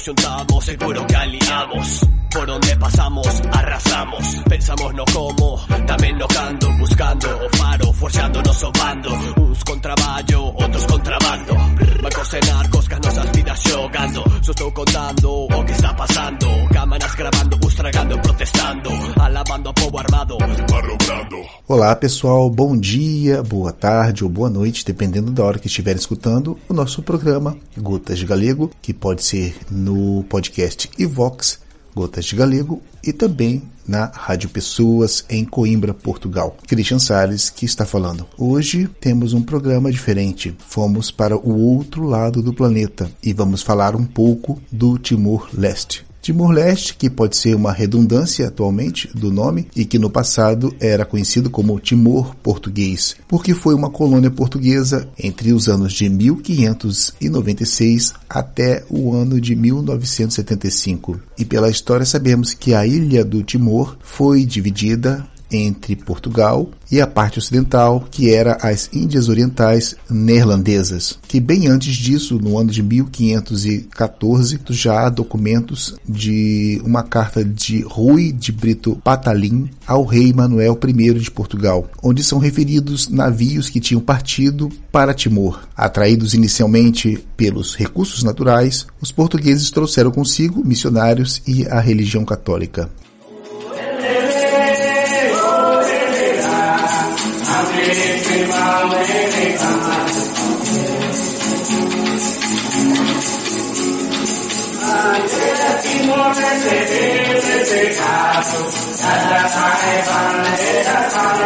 domesticados, se Olá pessoal, bom dia, boa tarde ou boa noite, dependendo da hora que estiver escutando o nosso programa Gotas de Galego, que pode ser no podcast Ivox Gotas de Galego e também na Rádio Pessoas em Coimbra, Portugal. Christian Salles que está falando. Hoje temos um programa diferente. Fomos para o outro lado do planeta e vamos falar um pouco do Timor-Leste. Timor-Leste, que pode ser uma redundância atualmente do nome e que no passado era conhecido como Timor Português, porque foi uma colônia portuguesa entre os anos de 1596 até o ano de 1975. E pela história sabemos que a ilha do Timor foi dividida entre Portugal e a parte ocidental, que era as Índias Orientais Neerlandesas, que bem antes disso, no ano de 1514, já há documentos de uma carta de Rui de Brito Patalim ao rei Manuel I de Portugal, onde são referidos navios que tinham partido para Timor. Atraídos inicialmente pelos recursos naturais, os portugueses trouxeram consigo missionários e a religião católica.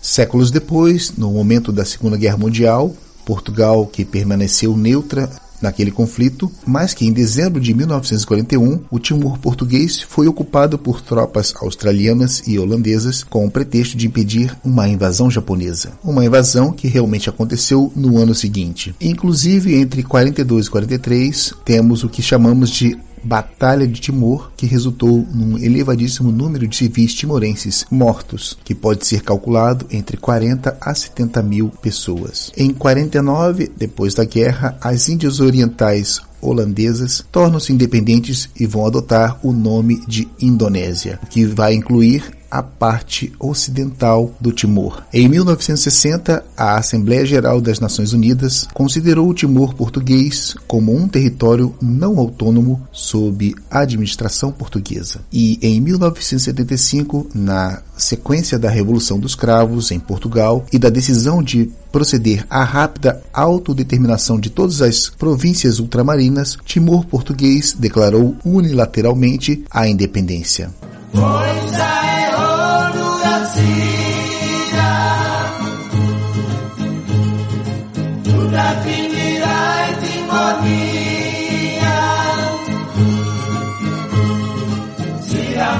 Séculos depois, no momento da Segunda Guerra Mundial, Portugal, que permaneceu neutra naquele conflito, mas que em dezembro de 1941 o Timor português foi ocupado por tropas australianas e holandesas com o pretexto de impedir uma invasão japonesa. Uma invasão que realmente aconteceu no ano seguinte. Inclusive, entre 42 e 43, temos o que chamamos de Batalha de Timor, que resultou num elevadíssimo número de civis timorenses mortos, que pode ser calculado entre 40 a 70 mil pessoas. Em 49, depois da guerra, as Índias Orientais holandesas tornam-se independentes e vão adotar o nome de Indonésia, que vai incluir a parte ocidental do Timor. Em 1960, a Assembleia Geral das Nações Unidas considerou o Timor português como um território não autônomo sob administração portuguesa. E em 1975, na sequência da Revolução dos Cravos em Portugal e da decisão de proceder à rápida autodeterminação de todas as províncias ultramarinas, Timor português declarou unilateralmente a independência.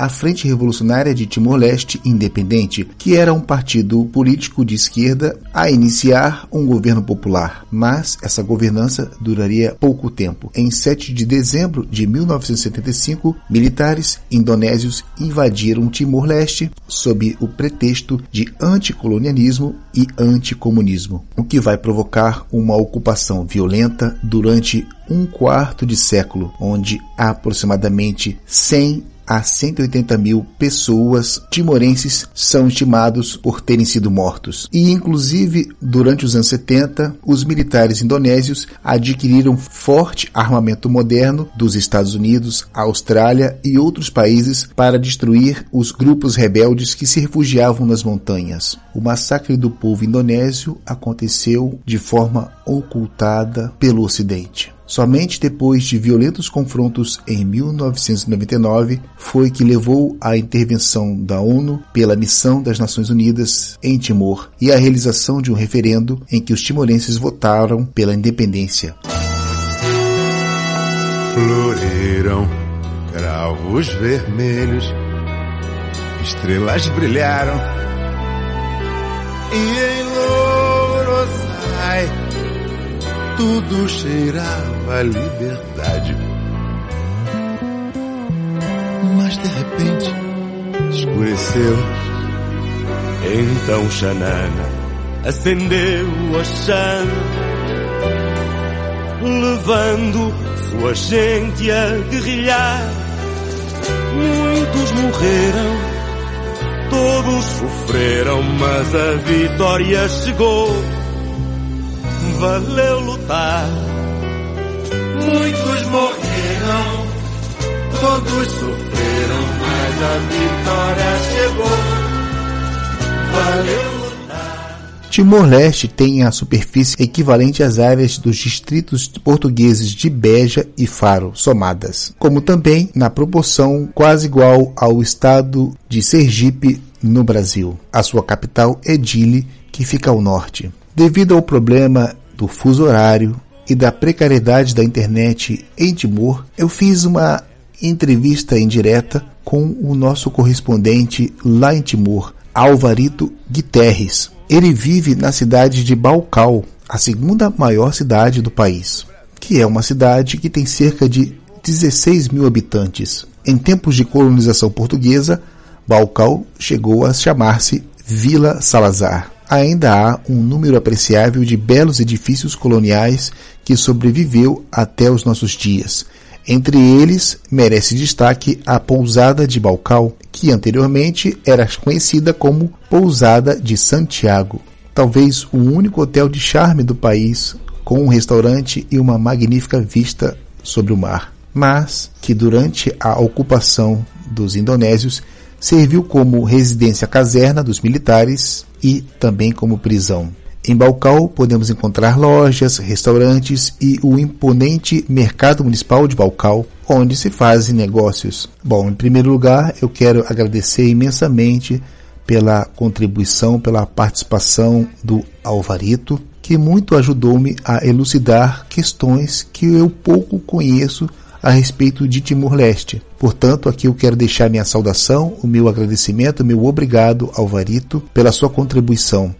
a Frente Revolucionária de Timor-Leste Independente, que era um partido político de esquerda a iniciar um governo popular, mas essa governança duraria pouco tempo. Em 7 de dezembro de 1975, militares indonésios invadiram Timor-Leste sob o pretexto de anticolonialismo e anticomunismo, o que vai provocar uma ocupação violenta durante um quarto de século, onde aproximadamente 100 a 180 mil pessoas timorenses são estimados por terem sido mortos. E, inclusive, durante os anos 70, os militares indonésios adquiriram forte armamento moderno dos Estados Unidos, Austrália e outros países para destruir os grupos rebeldes que se refugiavam nas montanhas. O massacre do povo indonésio aconteceu de forma ocultada pelo Ocidente. Somente depois de violentos confrontos em 1999 foi que levou à intervenção da ONU pela Missão das Nações Unidas em Timor e à realização de um referendo em que os timorenses votaram pela independência. Floriram cravos vermelhos, estrelas brilharam e em tudo cheirava liberdade. Mas de repente escureceu. Então Xanana acendeu a chama, levando sua gente a guerrilhar. Muitos morreram, todos sofreram, mas a vitória chegou valeu lutar. Muitos morreram, todos sofreram, mas a vitória chegou. Valeu. Timor-Leste tem a superfície equivalente às áreas dos distritos portugueses de Beja e Faro, somadas, como também na proporção quase igual ao estado de Sergipe, no Brasil. A sua capital é Dili, que fica ao norte. Devido ao problema do fuso horário e da precariedade da internet em Timor, eu fiz uma entrevista indireta com o nosso correspondente lá em Timor, Alvarito Guterres. Ele vive na cidade de Balcal, a segunda maior cidade do país, que é uma cidade que tem cerca de 16 mil habitantes. Em tempos de colonização portuguesa, Balcal chegou a chamar-se Vila Salazar ainda há um número apreciável de belos edifícios coloniais que sobreviveu até os nossos dias. Entre eles, merece destaque a Pousada de Balcal, que anteriormente era conhecida como Pousada de Santiago. Talvez o único hotel de charme do país, com um restaurante e uma magnífica vista sobre o mar, mas que durante a ocupação dos indonésios serviu como residência caserna dos militares e também como prisão. Em Balcal podemos encontrar lojas, restaurantes e o imponente Mercado Municipal de Balcal, onde se fazem negócios. Bom, em primeiro lugar, eu quero agradecer imensamente pela contribuição, pela participação do Alvarito, que muito ajudou-me a elucidar questões que eu pouco conheço a respeito de Timor-Leste. Portanto, aqui eu quero deixar minha saudação, o meu agradecimento, o meu obrigado ao Varito pela sua contribuição.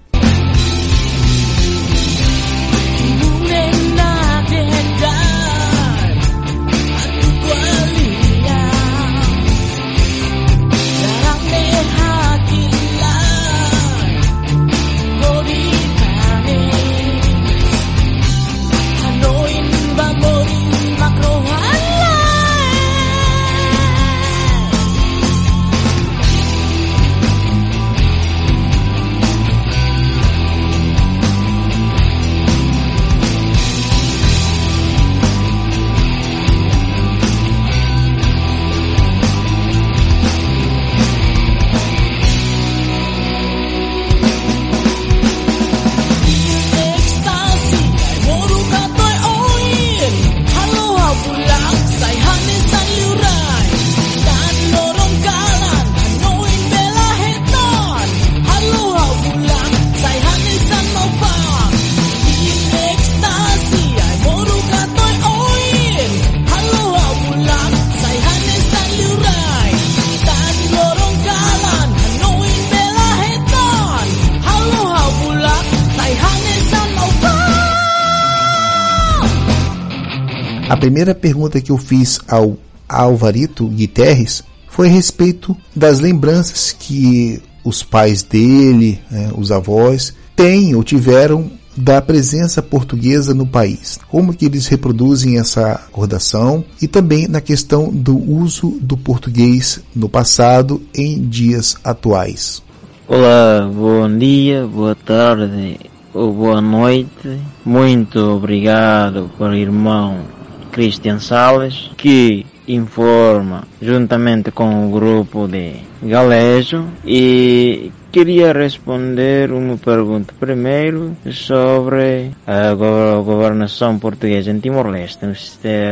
A primeira pergunta que eu fiz ao Alvarito Guterres foi a respeito das lembranças que os pais dele, né, os avós, têm ou tiveram da presença portuguesa no país. Como que eles reproduzem essa recordação e também na questão do uso do português no passado em dias atuais. Olá, bom dia, boa tarde ou boa noite. Muito obrigado por irmão Christian Sales que informa juntamente com o grupo de Galejo e queria responder uma pergunta primeiro sobre a governação portuguesa em Timor-Leste.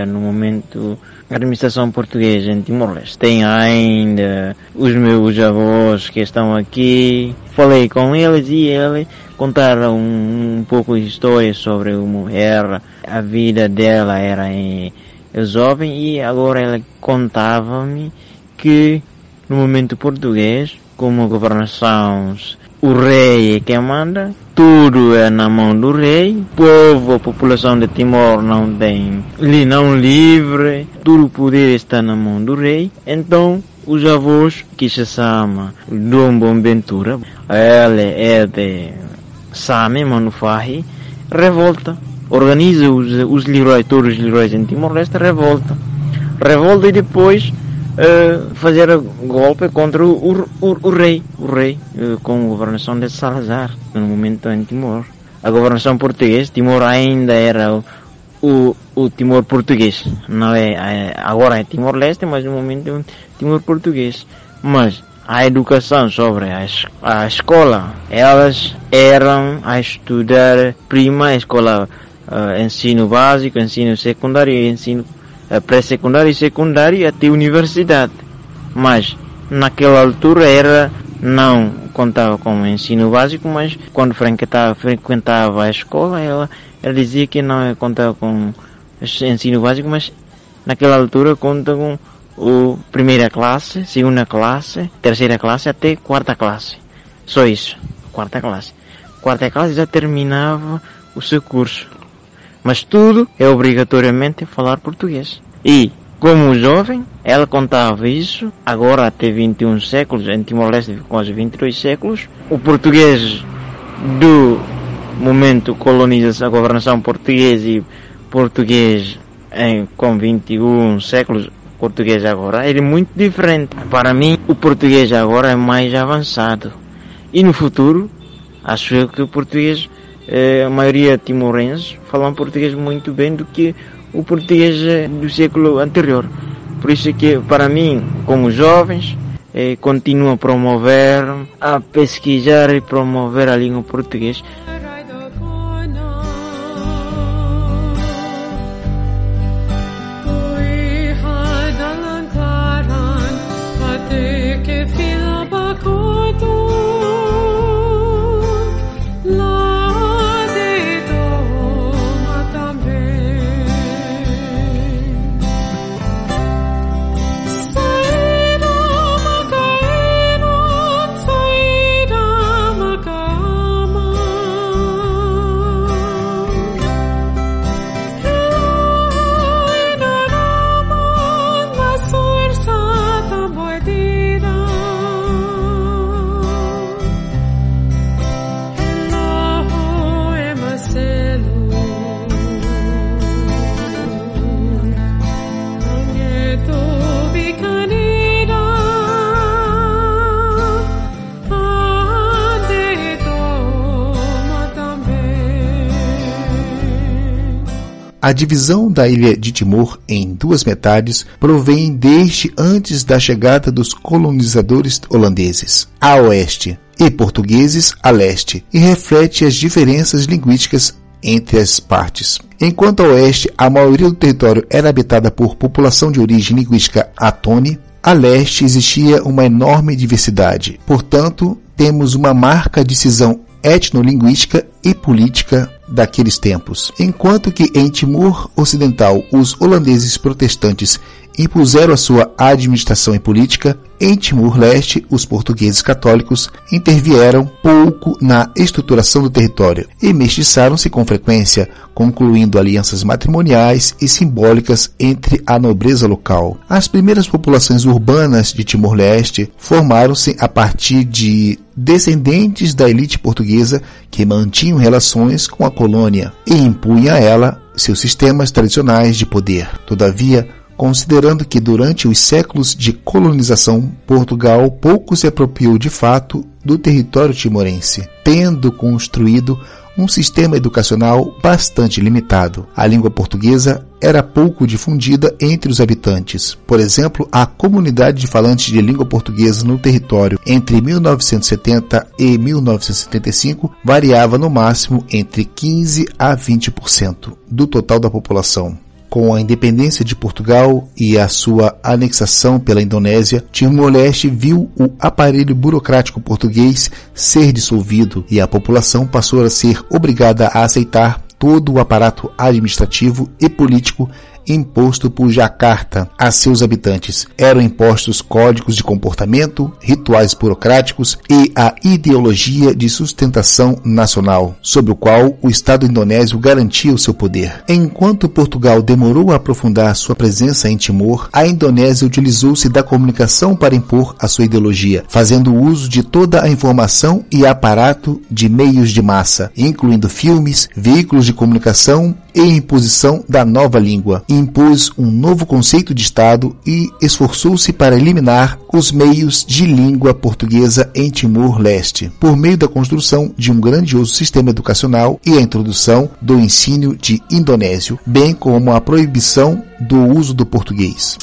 No momento, a administração portuguesa em Timor-Leste tem ainda os meus avós que estão aqui. Falei com eles e eles contaram um, um pouco de história sobre a mulher. A vida dela era em jovem e agora ela contava-me que no momento português, como governação, o rei é quem manda, tudo é na mão do rei, o povo, a população de Timor não tem, não livre, tudo o poder está na mão do rei, então os avós que se chama Dom Bombentura, ele é de Same Manufahi, revolta organiza os, os Leroy, todos os Leroys em Timor-Leste, revolta. Revolta e depois uh, fazer golpe contra o, o, o, rei, o rei, uh, com a governação de Salazar, no momento em Timor. A governação portuguesa, Timor ainda era o, o, o Timor português, não é, é agora é Timor-Leste, mas no momento é Timor português. Mas a educação sobre a, a escola, elas eram a estudar prima escola uh, ensino básico, ensino secundário, ensino uh, pré-secundário e secundário até universidade. Mas naquela altura era não contava com ensino básico, mas quando frequentava, frequentava a escola, ela, ela dizia que não contava com ensino básico, mas naquela altura conta com o primeira classe, segunda classe, terceira classe até quarta classe. Só isso, quarta classe. Quarta classe já terminava o seu curso mas tudo é obrigatoriamente falar português. E, como jovem, ela contava isso, agora até 21 séculos, em Timor-Leste quase 22 séculos, o português do momento colonização, governação portuguesa e português em, com 21 séculos, português agora, ele é muito diferente. Para mim, o português agora é mais avançado. E no futuro, acho eu que o português eh, a maioria timorenses falam português muito bem do que o português eh, do século anterior. Por isso que, para mim, como jovens, eh, continuo a promover, a pesquisar e promover a língua portuguesa A divisão da ilha de Timor em duas metades provém desde antes da chegada dos colonizadores holandeses, a oeste, e portugueses a leste, e reflete as diferenças linguísticas entre as partes. Enquanto a oeste a maioria do território era habitada por população de origem linguística atone, a leste existia uma enorme diversidade. Portanto, temos uma marca de cisão etnolinguística e política daqueles tempos. Enquanto que em Timor Ocidental os holandeses protestantes impuseram a sua administração e política, Em Timor-Leste, os portugueses católicos intervieram pouco na estruturação do território e mestiçaram-se com frequência, concluindo alianças matrimoniais e simbólicas entre a nobreza local. As primeiras populações urbanas de Timor-Leste formaram-se a partir de descendentes da elite portuguesa que mantinham relações com a colônia e impunham a ela seus sistemas tradicionais de poder. Todavia, considerando que durante os séculos de colonização, Portugal pouco se apropriou de fato do território timorense, tendo construído um sistema educacional bastante limitado. A língua portuguesa era pouco difundida entre os habitantes. Por exemplo, a comunidade de falantes de língua portuguesa no território entre 1970 e 1975 variava no máximo entre 15 a 20% do total da população. Com a independência de Portugal e a sua anexação pela Indonésia, Timor-Leste viu o aparelho burocrático português ser dissolvido e a população passou a ser obrigada a aceitar todo o aparato administrativo e político imposto por Jacarta a seus habitantes. Eram impostos códigos de comportamento, rituais burocráticos e a ideologia de sustentação nacional, sobre o qual o Estado indonésio garantia o seu poder. Enquanto Portugal demorou a aprofundar sua presença em Timor, a Indonésia utilizou-se da comunicação para impor a sua ideologia, fazendo uso de toda a informação e aparato de meios de massa, incluindo filmes, veículos de comunicação e imposição da nova língua. Impôs um novo conceito de Estado e esforçou-se para eliminar os meios de língua portuguesa em Timor-Leste, por meio da construção de um grandioso sistema educacional e a introdução do ensino de indonésio, bem como a proibição do uso do português.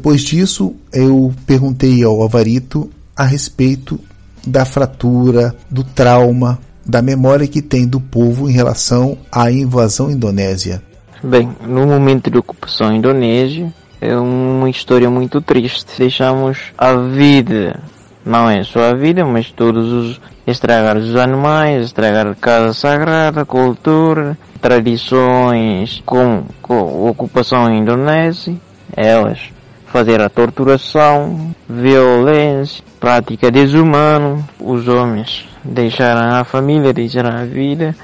Depois disso eu perguntei ao Avarito a respeito da fratura, do trauma, da memória que tem do povo em relação à invasão indonésia. Bem, no momento de ocupação indonésia é uma história muito triste. Deixamos a vida, não é só a vida, mas todos os estragar os animais, estragar a casa sagrada, cultura, tradições com, com ocupação indonésia, elas fazer a torturação, violência, prática desumana. Os homens deixaram a família, deixaram a vida.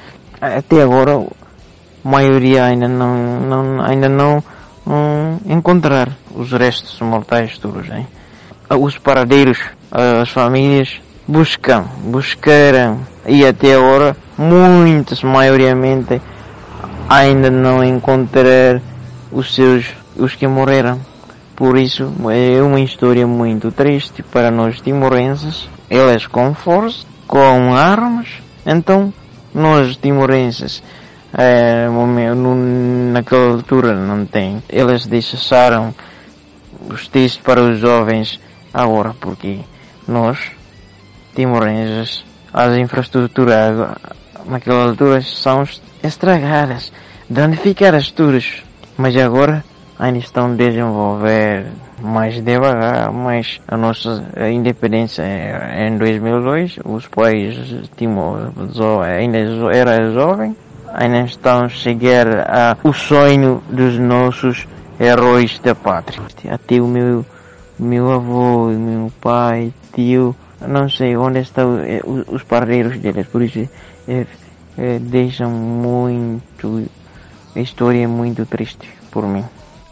Até agora, a maioria ainda não, não ainda não um, encontrar os restos mortais todos. Hein? Os paradeiros, as famílias buscam, buscaram e até agora muitas, maioriamente, ainda não encontrar os seus, os que morreram. Por isso é uma história muito triste para nós timorenses. Eles com força, com armas. Então nós timorenses é, naquela altura não tem. Eles deixaram os testes para os jovens agora porque nós timorenses as infraestruturas naquela altura são estragadas, danificadas todas. Mas agora ainda estão a desenvolver mais devagar, mas a nossa independência é em 2002, os pais Timor ainda era jovem, ainda estão a chegar a o sonho dos nossos heróis da pátria. Até o meu meu avô, meu pai, tio, não sei onde estão eh, os parreiros deles, por isso é, é, deixam muito, a história é muito triste por mim.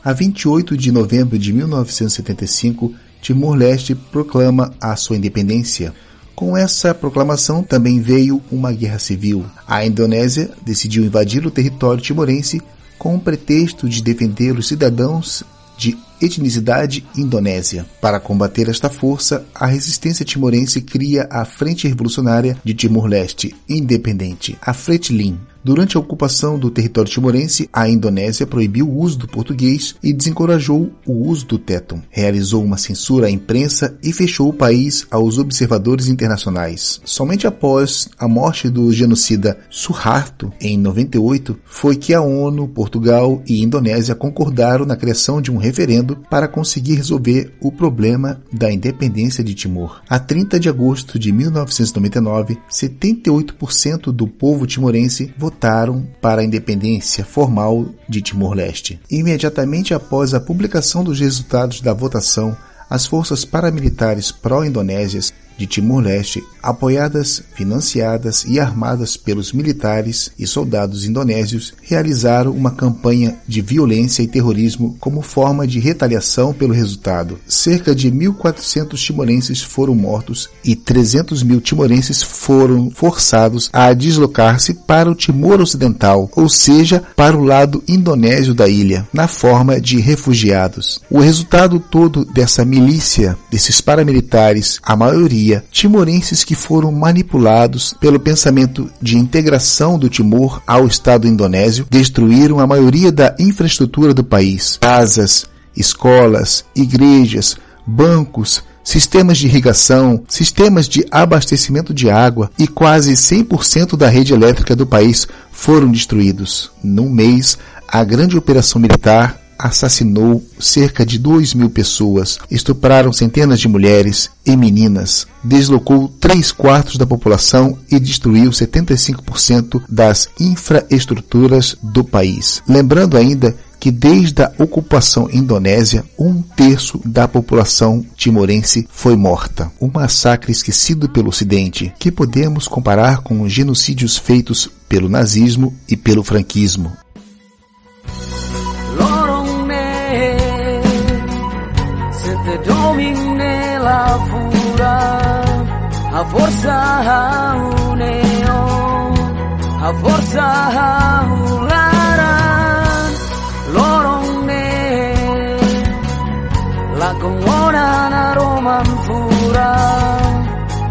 A 28 de novembro de 1975, Timor-Leste proclama a sua independência. Com essa proclamação também veio uma guerra civil. A Indonésia decidiu invadir o território timorense com o pretexto de defender os cidadãos de etnicidade indonésia. Para combater esta força, a resistência timorense cria a Frente Revolucionária de Timor-Leste Independente, a Fretilin, Durante a ocupação do território timorense, a Indonésia proibiu o uso do português e desencorajou o uso do téton. Realizou uma censura à imprensa e fechou o país aos observadores internacionais. Somente após a morte do genocida Suharto, em 98, foi que a ONU, Portugal e Indonésia concordaram na criação de um referendo para conseguir resolver o problema da independência de Timor. A 30 de agosto de 1999, 78% do povo timorense votaram para a independência formal de Timor-Leste. Imediatamente após a publicação dos resultados da votação, as forças paramilitares pró-indonésias de Timor-Leste, apoiadas, financiadas e armadas pelos militares e soldados indonésios, realizaram uma campanha de violência e terrorismo como forma de retaliação pelo resultado. Cerca de 1.400 timorenses foram mortos e 300 mil timorenses foram forçados a deslocar-se para o Timor Ocidental, ou seja, para o lado indonésio da ilha, na forma de refugiados. O resultado todo dessa milícia, desses paramilitares, a maioria timorenses que foram manipulados pelo pensamento de integração do Timor ao Estado indonésio, destruíram a maioria da infraestrutura do país. Casas, escolas, igrejas, bancos, sistemas de irrigação, sistemas de abastecimento de água e quase 100% da rede elétrica do país foram destruídos. Num mês, a grande operação militar assassinou cerca de 2 mil pessoas, estupraram centenas de mulheres e meninas, deslocou 3 quartos da população e destruiu 75% das infraestruturas do país. Lembrando ainda que desde a ocupação indonésia, um terço da população timorense foi morta. Um massacre esquecido pelo Ocidente, que podemos comparar com os genocídios feitos pelo nazismo e pelo franquismo. te domine la fura a forza ha un neo a forza ha un laran lorong ne la kongona na roman fura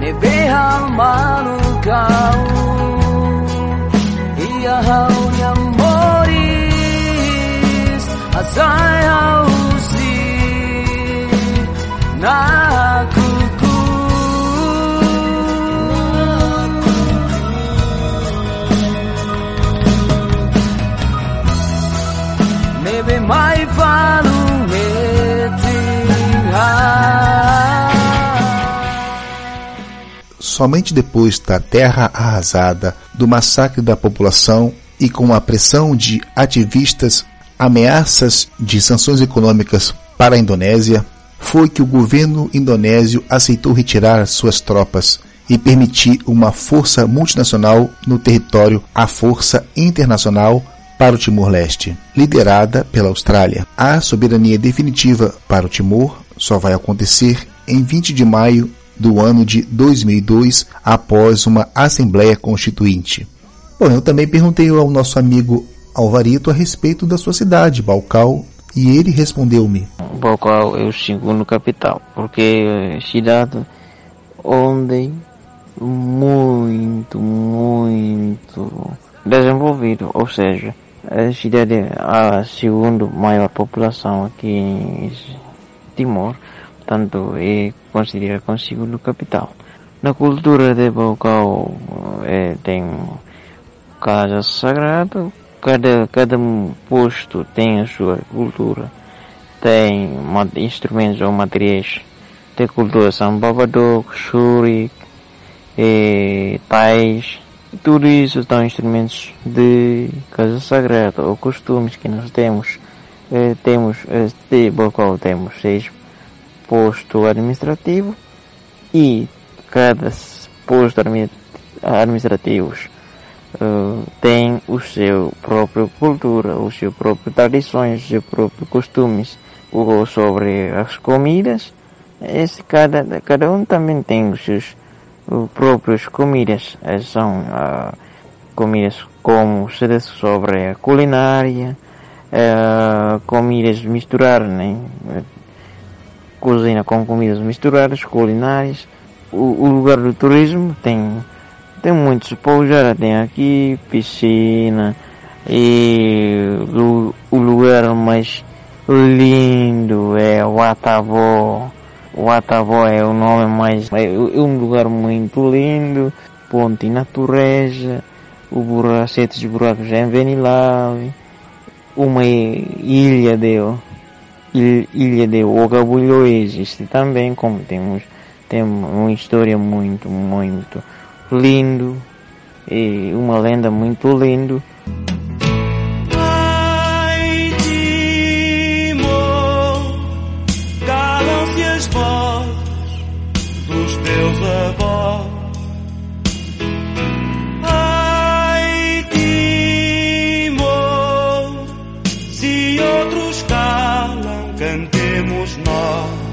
ne behal manu kau ia hau yang boris asai hau Somente depois da terra arrasada, do massacre da população e com a pressão de ativistas, ameaças de sanções econômicas para a Indonésia, foi que o governo indonésio aceitou retirar suas tropas e permitir uma força multinacional no território, a Força Internacional para o Timor-Leste, liderada pela Austrália. A soberania definitiva para o Timor só vai acontecer em 20 de maio do ano de 2002, após uma Assembleia Constituinte. Bom, eu também perguntei ao nosso amigo Alvarito a respeito da sua cidade, Balcal, e ele respondeu-me. Balcal é o segundo capital, porque é cidade onde muito, muito desenvolvido, ou seja, a cidade é a segunda maior população aqui em Timor, portanto é considerada como segundo capital. Na cultura de Bocau é, tem casa sagrada, cada, cada posto tem a sua cultura, tem instrumentos ou materiais de cultura. São Babador, Xuri, e, Tais, tudo isso são instrumentos de casa sagrada ou costumes que nós temos. Eh, temos, eh, de qual temos seis postos administrativos e cada posto administrativos uh, tem o seu próprio cultura, o seu próprio tradições, os seus próprios costumes. O, sobre as comidas, esse, cada, cada um também tem os seus os próprios comidas. São uh, comidas como sobre a culinária, uh, comidas misturar, né? cozinha com comidas misturadas, culinárias. O, o lugar do turismo tem tem muitos pousadas, tem aqui piscina e o, o lugar mais lindo é o Atavó. O Atavó é o nome mais, é um lugar muito lindo, ponte natureza, o buraco, sete buracos é Venilave, uma ilha de ilha de existe também, como temos, tem uma história muito, muito lindo e uma lenda muito lindo. Calam-se as vozes dos teus avós. Ai, se outros calam, cantemos nós.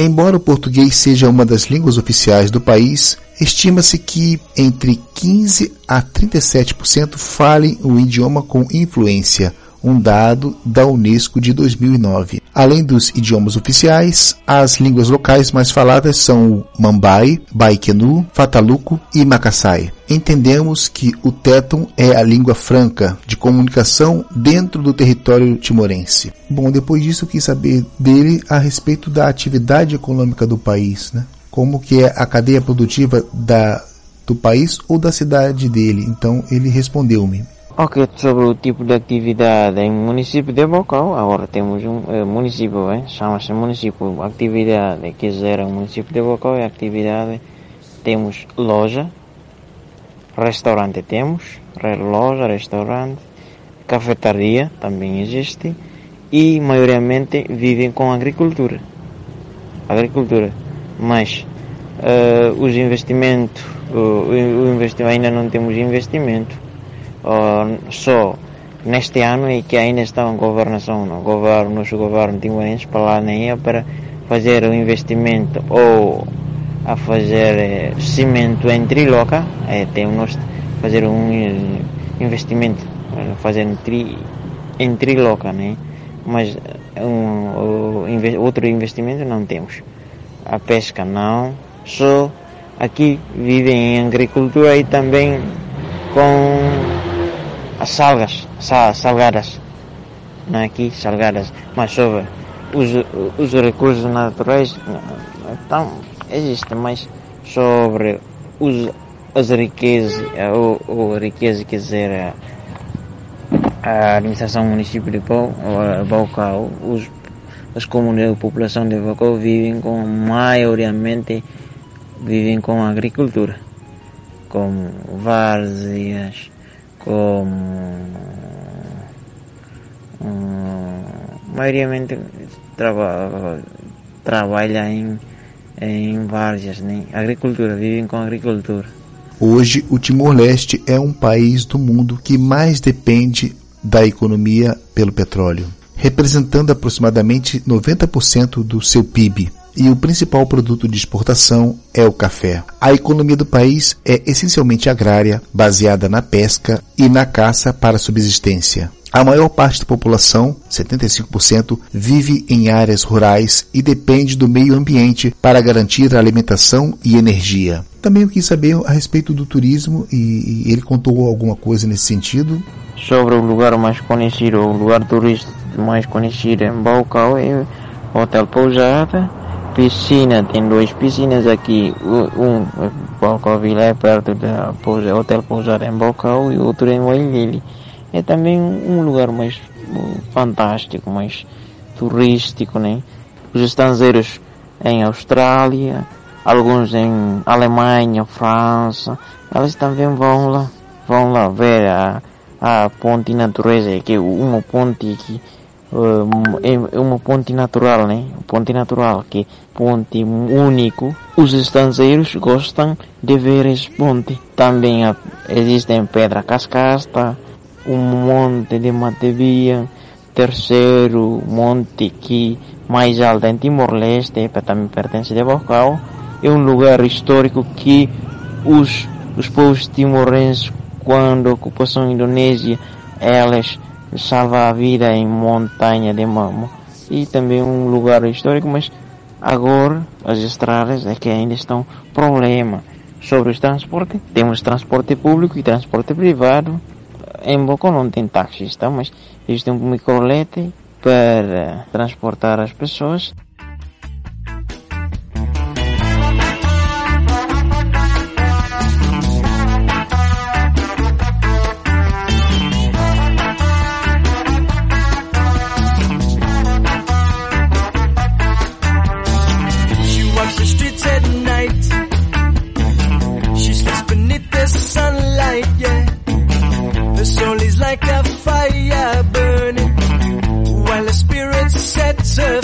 Embora o português seja uma das línguas oficiais do país, estima-se que entre 15 a 37% falem o idioma com influência, um dado da Unesco de 2009. Além dos idiomas oficiais, as línguas locais mais faladas são o Mambai, Baikenu, Fataluco e Macassai. Entendemos que o Teton é a língua franca de comunicação dentro do território timorense. Bom, depois disso eu quis saber dele a respeito da atividade econômica do país, né? Como que é a cadeia produtiva da, do país ou da cidade dele. Então ele respondeu-me. Ok, sobre o tipo de atividade em município de Bocão, agora temos um eh, município, eh, chama-se município, atividade que gera o município de Bocão é atividade, temos loja, restaurante temos, loja, restaurante, cafetaria também existe e maioritariamente vivem com agricultura. Agricultura, mas eh, os investimentos, o, o investimento, ainda não temos investimento só neste ano é que ainda está em governação, no governo, nosso governo timorense planeia para fazer o investimento ou a fazer eh, cimento em Triloca, eh, temos fazer um eh, investimento, eh, fazer em, tri, em Triloca, né? mas um, outro investimento não temos. A pesca não, só aqui vivem em agricultura e também com as salgas, sa- salgadas, não é aqui salgadas, mas sobre os, os recursos naturais então, existem, mas sobre os, as riquezas, ou, ou riqueza quer dizer a, administração do município de Bau- eh, os, as comunidades, a população de Baucau vivem com, maioritariamente, vivem com agricultura, como várzeas, como hum, maioritariamente traba, trabalha em, em várzeas, né? agricultura, vivem com agricultura. Hoje, o Timor-Leste é um país do mundo que mais depende da economia pelo petróleo, representando aproximadamente 90% do seu PIB. E o principal produto de exportação é o café. A economia do país é essencialmente agrária, baseada na pesca e na caça para subsistência. A maior parte da população, 75%, vive em áreas rurais e depende do meio ambiente para garantir a alimentação e energia. Também eu quis saber a respeito do turismo e ele contou alguma coisa nesse sentido. Sobre o lugar mais conhecido, o lugar turístico mais conhecido em Baucau é Hotel Pousada. Piscina, tem duas piscinas aqui. Um, Baucau Vila é perto da Hotel Pousada em Baucau e outro em Wailili. É também um lugar mais fantástico, mais turístico, né? os estrangeiros em Austrália, alguns em Alemanha, França, eles também vão lá, vão lá ver a, a ponte natureza, que é uma ponte que é uma ponte natural, né? Ponte natural, que é ponte único. Os estrangeiros gostam de ver esse ponte. Também existem pedra cascasta, um monte de matevia, terceiro monte que mais alto em Timor-Leste, também pertence de Bocau, é um lugar histórico que os, os povos timorenses, quando ocupação indonésia, elas salva a vida em montanha de Mamo e também um lugar histórico, mas agora as estradas é que ainda estão problema sobre os transportes. Temos transporte público e transporte privado. Em Bocão não tem táxis, tá? mas existe um microlete para transportar as pessoas. The sunlight, yeah. Her soul is like a fire burning, while the spirit sets her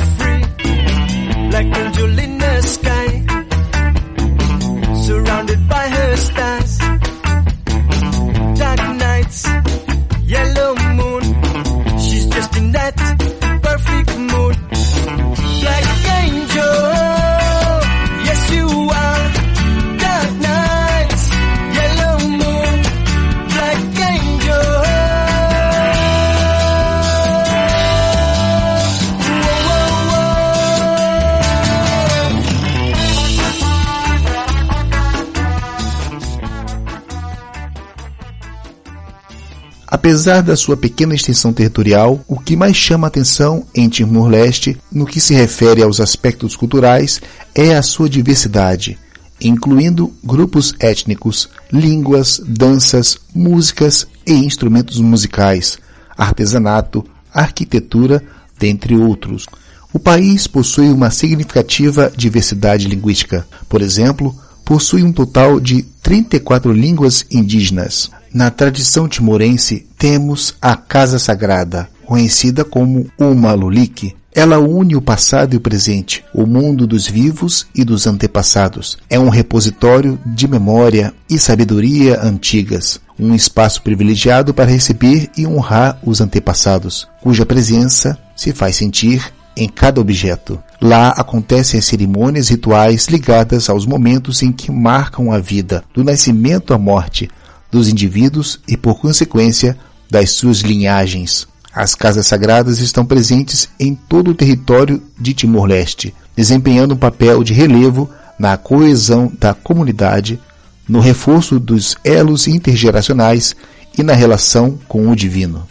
Apesar da sua pequena extensão territorial, o que mais chama atenção em Timor-Leste, no que se refere aos aspectos culturais, é a sua diversidade, incluindo grupos étnicos, línguas, danças, músicas e instrumentos musicais, artesanato, arquitetura, dentre outros. O país possui uma significativa diversidade linguística. Por exemplo, possui um total de 34 línguas indígenas. Na tradição timorense, temos a Casa Sagrada, conhecida como o Malulik. Ela une o passado e o presente, o mundo dos vivos e dos antepassados. É um repositório de memória e sabedoria antigas, um espaço privilegiado para receber e honrar os antepassados, cuja presença se faz sentir em cada objeto. Lá acontecem as cerimônias rituais ligadas aos momentos em que marcam a vida, do nascimento à morte, dos indivíduos e, por consequência, das suas linhagens. As casas sagradas estão presentes em todo o território de Timor-Leste, desempenhando um papel de relevo na coesão da comunidade, no reforço dos elos intergeracionais e na relação com o divino.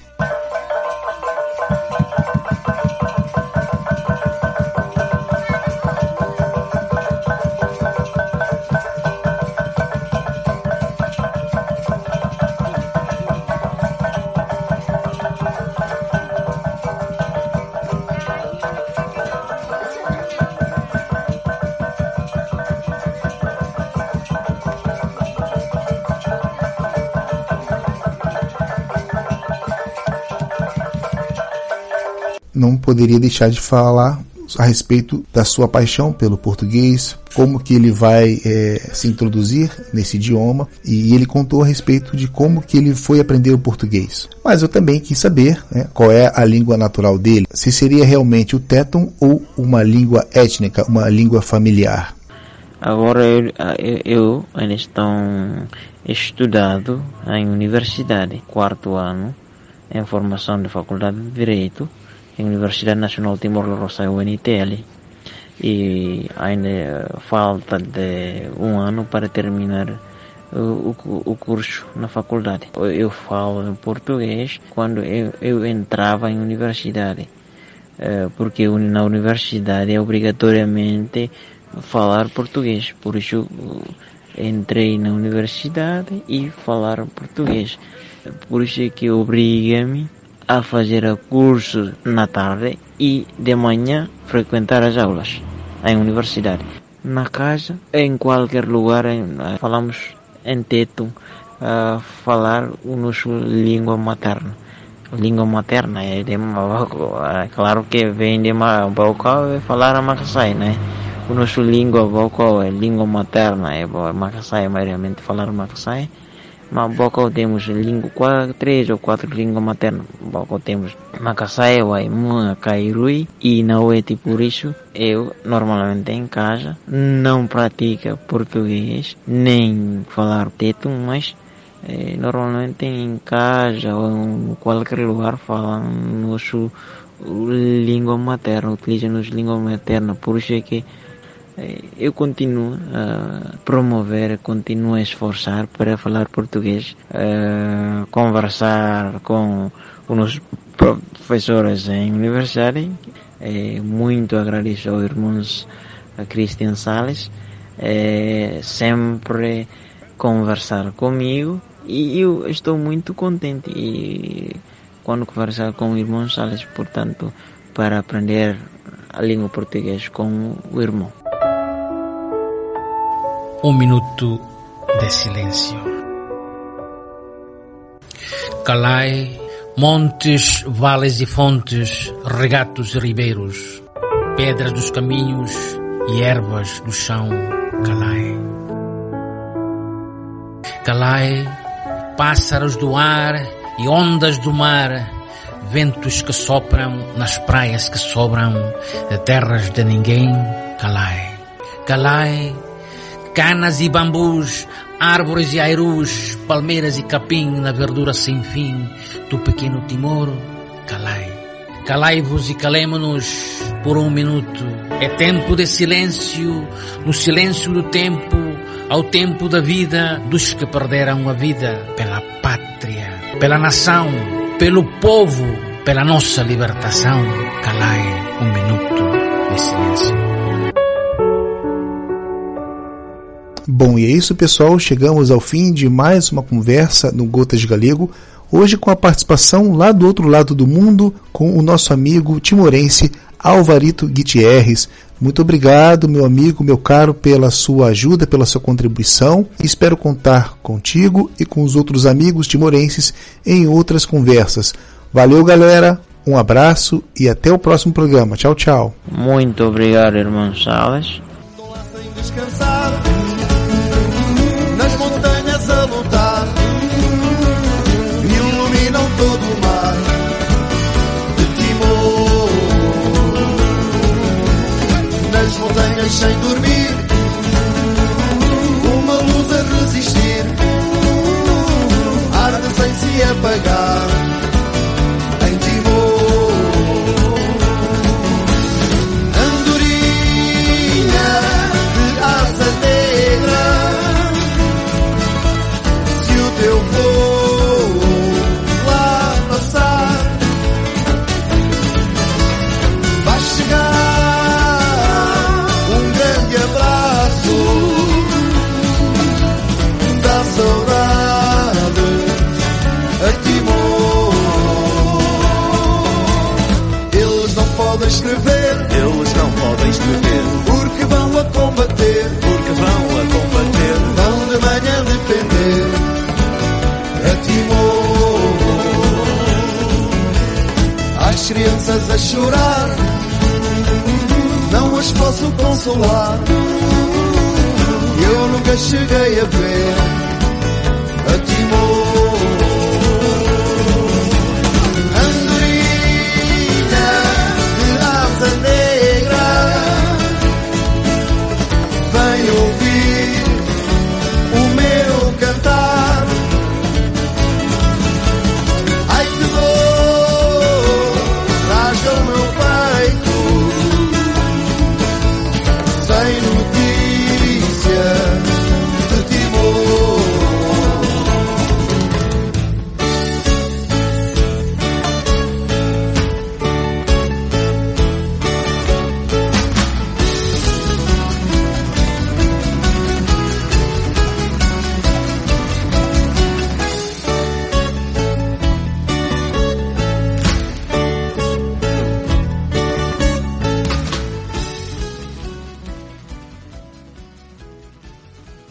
Não poderia deixar de falar a respeito da sua paixão pelo português, como que ele vai é, se introduzir nesse idioma e ele contou a respeito de como que ele foi aprender o português. Mas eu também quis saber né, qual é a língua natural dele, se seria realmente o téton ou uma língua étnica, uma língua familiar. Agora eu, eu, ainda estou estudando em universidade, quarto ano, em formação de faculdade de Direito, em Universidade Nacional Timor-Leste, UNTL. E ainda falta de um ano para terminar o, o, o curso na faculdade. Eu falo em português quando eu, eu entrava em universidade, eh, porque na universidade é obrigatoriamente falar português. Por isso entrei na universidade e falar português. Por isso é que obriga-me a fazer curso na tarde e de manhã frequentar as aulas em universidade. Na casa, em qualquer lugar, em, falamos em teto, a falar a nossa língua materna. Língua materna é de é claro que vem de Baucau é falar a Macassai, né? A nossa língua Baucau é língua materna, é Macassai, maioritariamente falar Macassai. Mas Baucau temos língua, quatro, três ou quatro línguas maternas. Baucau temos Macassai, Waimua, Kairui e na Oeti, por isso eu normalmente em casa não pratico português nem falar teto, mas eh, normalmente em casa ou em qualquer lugar falam nosso língua materna, utilizam nossa língua materna, por isso é que eh, eu continuo a promover, continuo a esforçar para falar português, conversar com os professores em universidade. Eh, muito agradeço aos irmãos Cristian Sales, eh, sempre conversar comigo e eu estou muito contente e quando conversar com o irmão Sales, portanto, para aprender a língua portuguesa com o irmão. Um minuto de silêncio. Calai, montes, vales e fontes, regatos e ribeiros, pedras dos caminhos e ervas do chão, calai. Calai, pássaros do ar e ondas do mar, ventos que sopram nas praias que sobram, de terras de ninguém, calai. Calai, canas e bambus, árvores e airus, palmeiras e capim na verdura sem fim do pequeno Timor, calai. Calai-vos e calemo-nos por um minuto. É tempo de silêncio, no silêncio do tempo, ao tempo da vida dos que perderam a vida pela pátria, pela nação, pelo povo, pela nossa libertação. Calai um minuto de silêncio. Bom, e é isso, pessoal. Chegamos ao fim de mais uma conversa no Gotas de Galego. Hoje com a participação lá do outro lado do mundo com o nosso amigo timorense Alvarito Gutierrez. Muito obrigado, meu amigo, meu caro, pela sua ajuda, pela sua contribuição. Espero contar contigo e com os outros amigos timorenses em outras conversas. Valeu, galera. Um abraço e até o próximo programa. Tchau, tchau. Muito obrigado, irmão Salas. Montanhas crianças a chorar, não as posso consolar. Eu nunca cheguei a ver